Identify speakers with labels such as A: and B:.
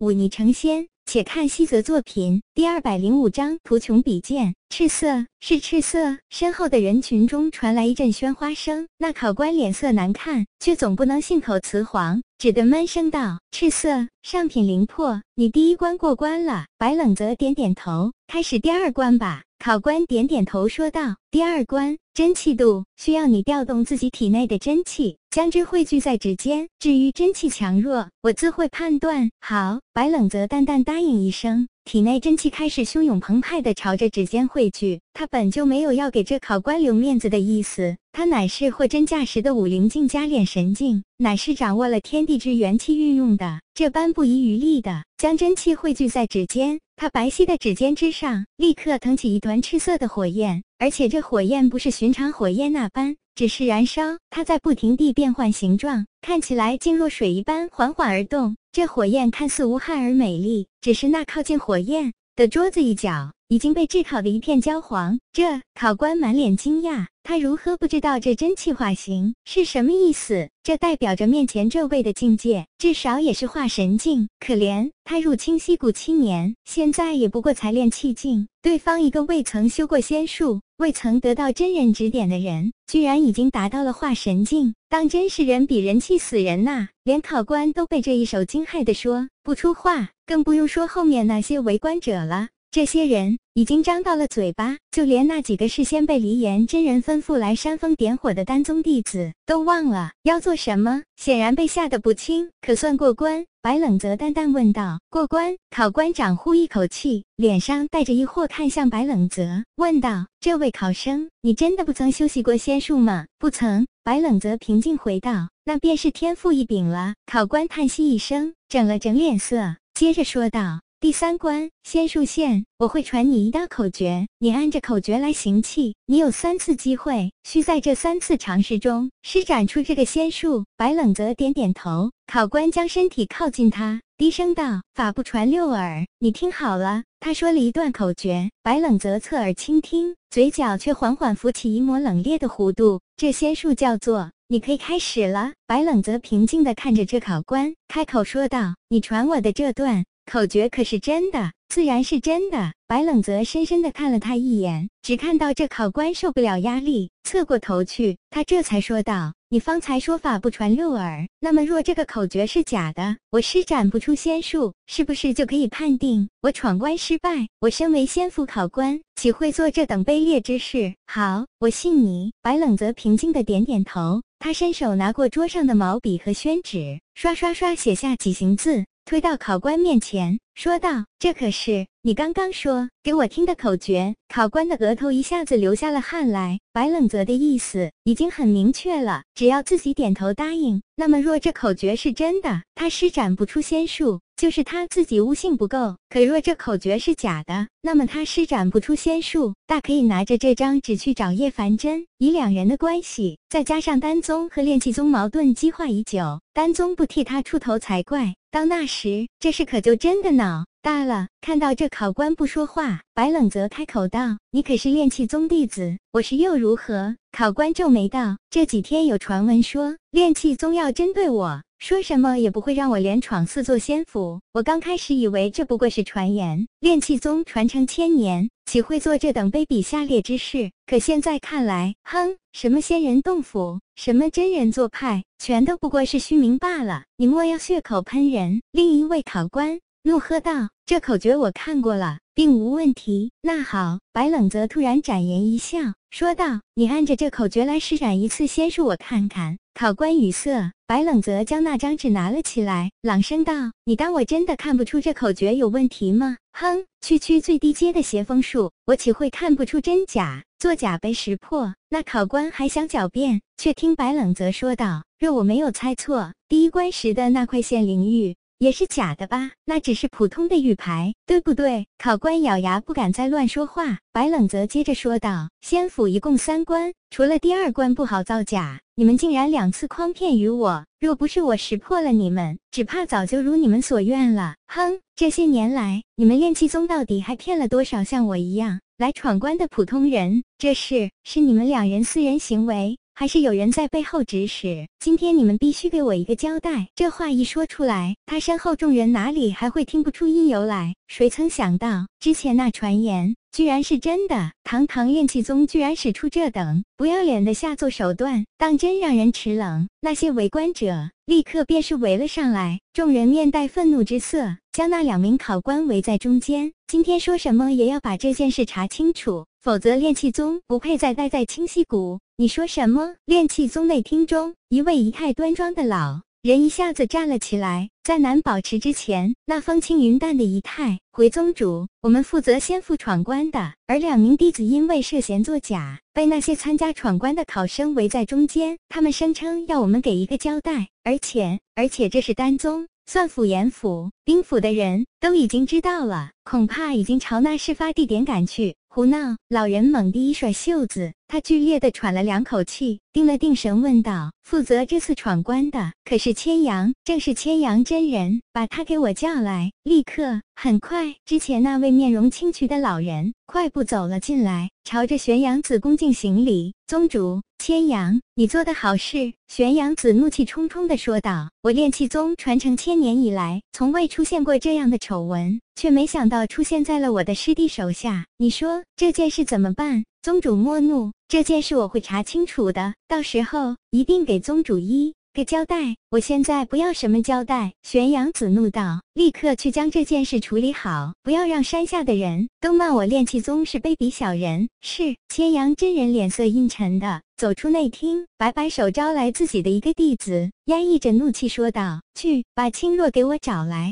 A: 忤逆成仙。且看西泽作品第二百零五章图穷匕见。赤色是赤色，身后的人群中传来一阵喧哗声。那考官脸色难看，却总不能信口雌黄，只得闷声道：“赤色，上品灵魄，你第一关过关了。”白冷泽点点头，开始第二关吧。考官点点头说道：“第二关，真气度，需要你调动自己体内的真气，将之汇聚在指尖。至于真气强弱，我自会判断。”好，白冷泽淡淡答应一声。体内真气开始汹涌澎湃的朝着指尖汇聚，他本就没有要给这考官留面子的意思。他乃是货真价实的武灵境加炼神境，乃是掌握了天地之元气运用的，这般不遗余力的将真气汇聚在指尖。他白皙的指尖之上，立刻腾起一团赤色的火焰，而且这火焰不是寻常火焰那般。只是燃烧，它在不停地变换形状，看起来竟若水一般缓缓而动。这火焰看似无害而美丽，只是那靠近火焰的桌子一角已经被炙烤的一片焦黄。这考官满脸惊讶。他如何不知道这真气化形是什么意思？这代表着面前这位的境界至少也是化神境。可怜他入清溪谷七年，现在也不过才练气境。对方一个未曾修过仙术、未曾得到真人指点的人，居然已经达到了化神境，当真是人比人气死人呐！连考官都被这一手惊骇的说不出话，更不用说后面那些围观者了。这些人已经张到了嘴巴，就连那几个事先被黎岩真人吩咐来煽风点火的丹宗弟子都忘了要做什么，显然被吓得不轻。可算过关？白冷泽淡淡问道。过关？考官长呼一口气，脸上带着疑惑，看向白冷泽，问道：“这位考生，你真的不曾修习过仙术吗？”不曾。白冷泽平静回道：“那便是天赋异禀了。”考官叹息一声，整了整脸色，接着说道。第三关仙术线，我会传你一道口诀，你按着口诀来行气。你有三次机会，需在这三次尝试中施展出这个仙术。白冷泽点点头，考官将身体靠近他，低声道：“法不传六耳，你听好了。”他说了一段口诀，白冷泽侧耳倾听，嘴角却缓缓浮起一抹冷冽的弧度。这仙术叫做“你可以开始了”。白冷泽平静地看着这考官，开口说道：“你传我的这段。”口诀可是真的，自然是真的。白冷泽深深地看了他一眼，只看到这考官受不了压力，侧过头去，他这才说道：“你方才说法不传六耳，那么若这个口诀是假的，我施展不出仙术，是不是就可以判定我闯关失败？我身为仙府考官，岂会做这等卑劣之事？好，我信你。”白冷泽平静地点点头，他伸手拿过桌上的毛笔和宣纸，刷刷刷写下几行字。推到考官面前，说道：“这可是你刚刚说给我听的口诀。”考官的额头一下子流下了汗来。白冷泽的意思已经很明确了，只要自己点头答应，那么若这口诀是真的，他施展不出仙术，就是他自己悟性不够；可若这口诀是假的，那么他施展不出仙术，大可以拿着这张纸去找叶凡真。以两人的关系，再加上丹宗和炼气宗矛盾激化已久，丹宗不替他出头才怪。到那时，这事可就真的闹大了。看到这考官不说话，白冷泽开口道：“你可是炼气宗弟子，我是又如何？”考官皱眉道：“这几天有传闻说炼气宗要针对我，说什么也不会让我连闯四座仙府。我刚开始以为这不过是传言，炼气宗传承千年，岂会做这等卑鄙下劣之事？可现在看来，哼，什么仙人洞府，什么真人做派，全都不过是虚名罢了。你莫要血口喷人！”另一位考官怒喝道：“这口诀我看过了。”并无问题。那好，白冷泽突然展颜一笑，说道：“你按着这口诀来施展一次仙术，我看看。”考官语塞，白冷泽将那张纸拿了起来，朗声道：“你当我真的看不出这口诀有问题吗？”哼，区区最低阶的邪风术，我岂会看不出真假？作假被识破。那考官还想狡辩，却听白冷泽说道：“若我没有猜错，第一关时的那块限灵玉。”也是假的吧？那只是普通的玉牌，对不对？考官咬牙不敢再乱说话。白冷泽接着说道：“仙府一共三关，除了第二关不好造假，你们竟然两次诓骗于我。若不是我识破了你们，只怕早就如你们所愿了。哼，这些年来，你们炼气宗到底还骗了多少像我一样来闯关的普通人？这事是你们两人私人行为，还是有人在背后指使？今天你们必须给我一个交代。这话一说出来，他身后众人哪里还会听不出因由来？谁曾想到，之前那传言居然是真的？堂堂炼气宗居然使出这等不要脸的下作手段，当真让人齿冷。那些围观者立刻便是围了上来，众人面带愤怒之色，将那两名考官围在中间。今天说什么也要把这件事查清楚，否则炼气宗不配再待在清溪谷。你说什么？炼气宗内厅中，一位仪态端庄的老人一下子站了起来，在难保持之前那风轻云淡的仪态。回宗主，我们负责先父闯关的，而两名弟子因为涉嫌作假，被那些参加闯关的考生围在中间。他们声称要我们给一个交代，而且而且这是丹宗。算府、严府、兵府的人都已经知道了，恐怕已经朝那事发地点赶去。胡闹！老人猛地一甩袖子，他剧烈地喘了两口气，定了定神，问道：“负责这次闯关的可是千阳？正是千阳真人，把他给我叫来，立刻。”很快，之前那位面容清癯的老人快步走了进来，朝着玄阳子恭敬行礼：“宗主，千阳，你做的好事。”玄阳子怒气冲冲地说道：“我炼气宗传承千年以来，从未出现过这样的丑闻，却没想到出现在了我的师弟手下。你说这件事怎么办？”宗主莫怒，这件事我会查清楚的，到时候一定给宗主一。个交代，我现在不要什么交代。玄阳子怒道：“立刻去将这件事处理好，不要让山下的人都骂我炼气宗是卑鄙小人。”是千阳真人脸色阴沉的走出内厅，摆摆手招来自己的一个弟子，压抑着怒气说道：“去把青若给我找来。”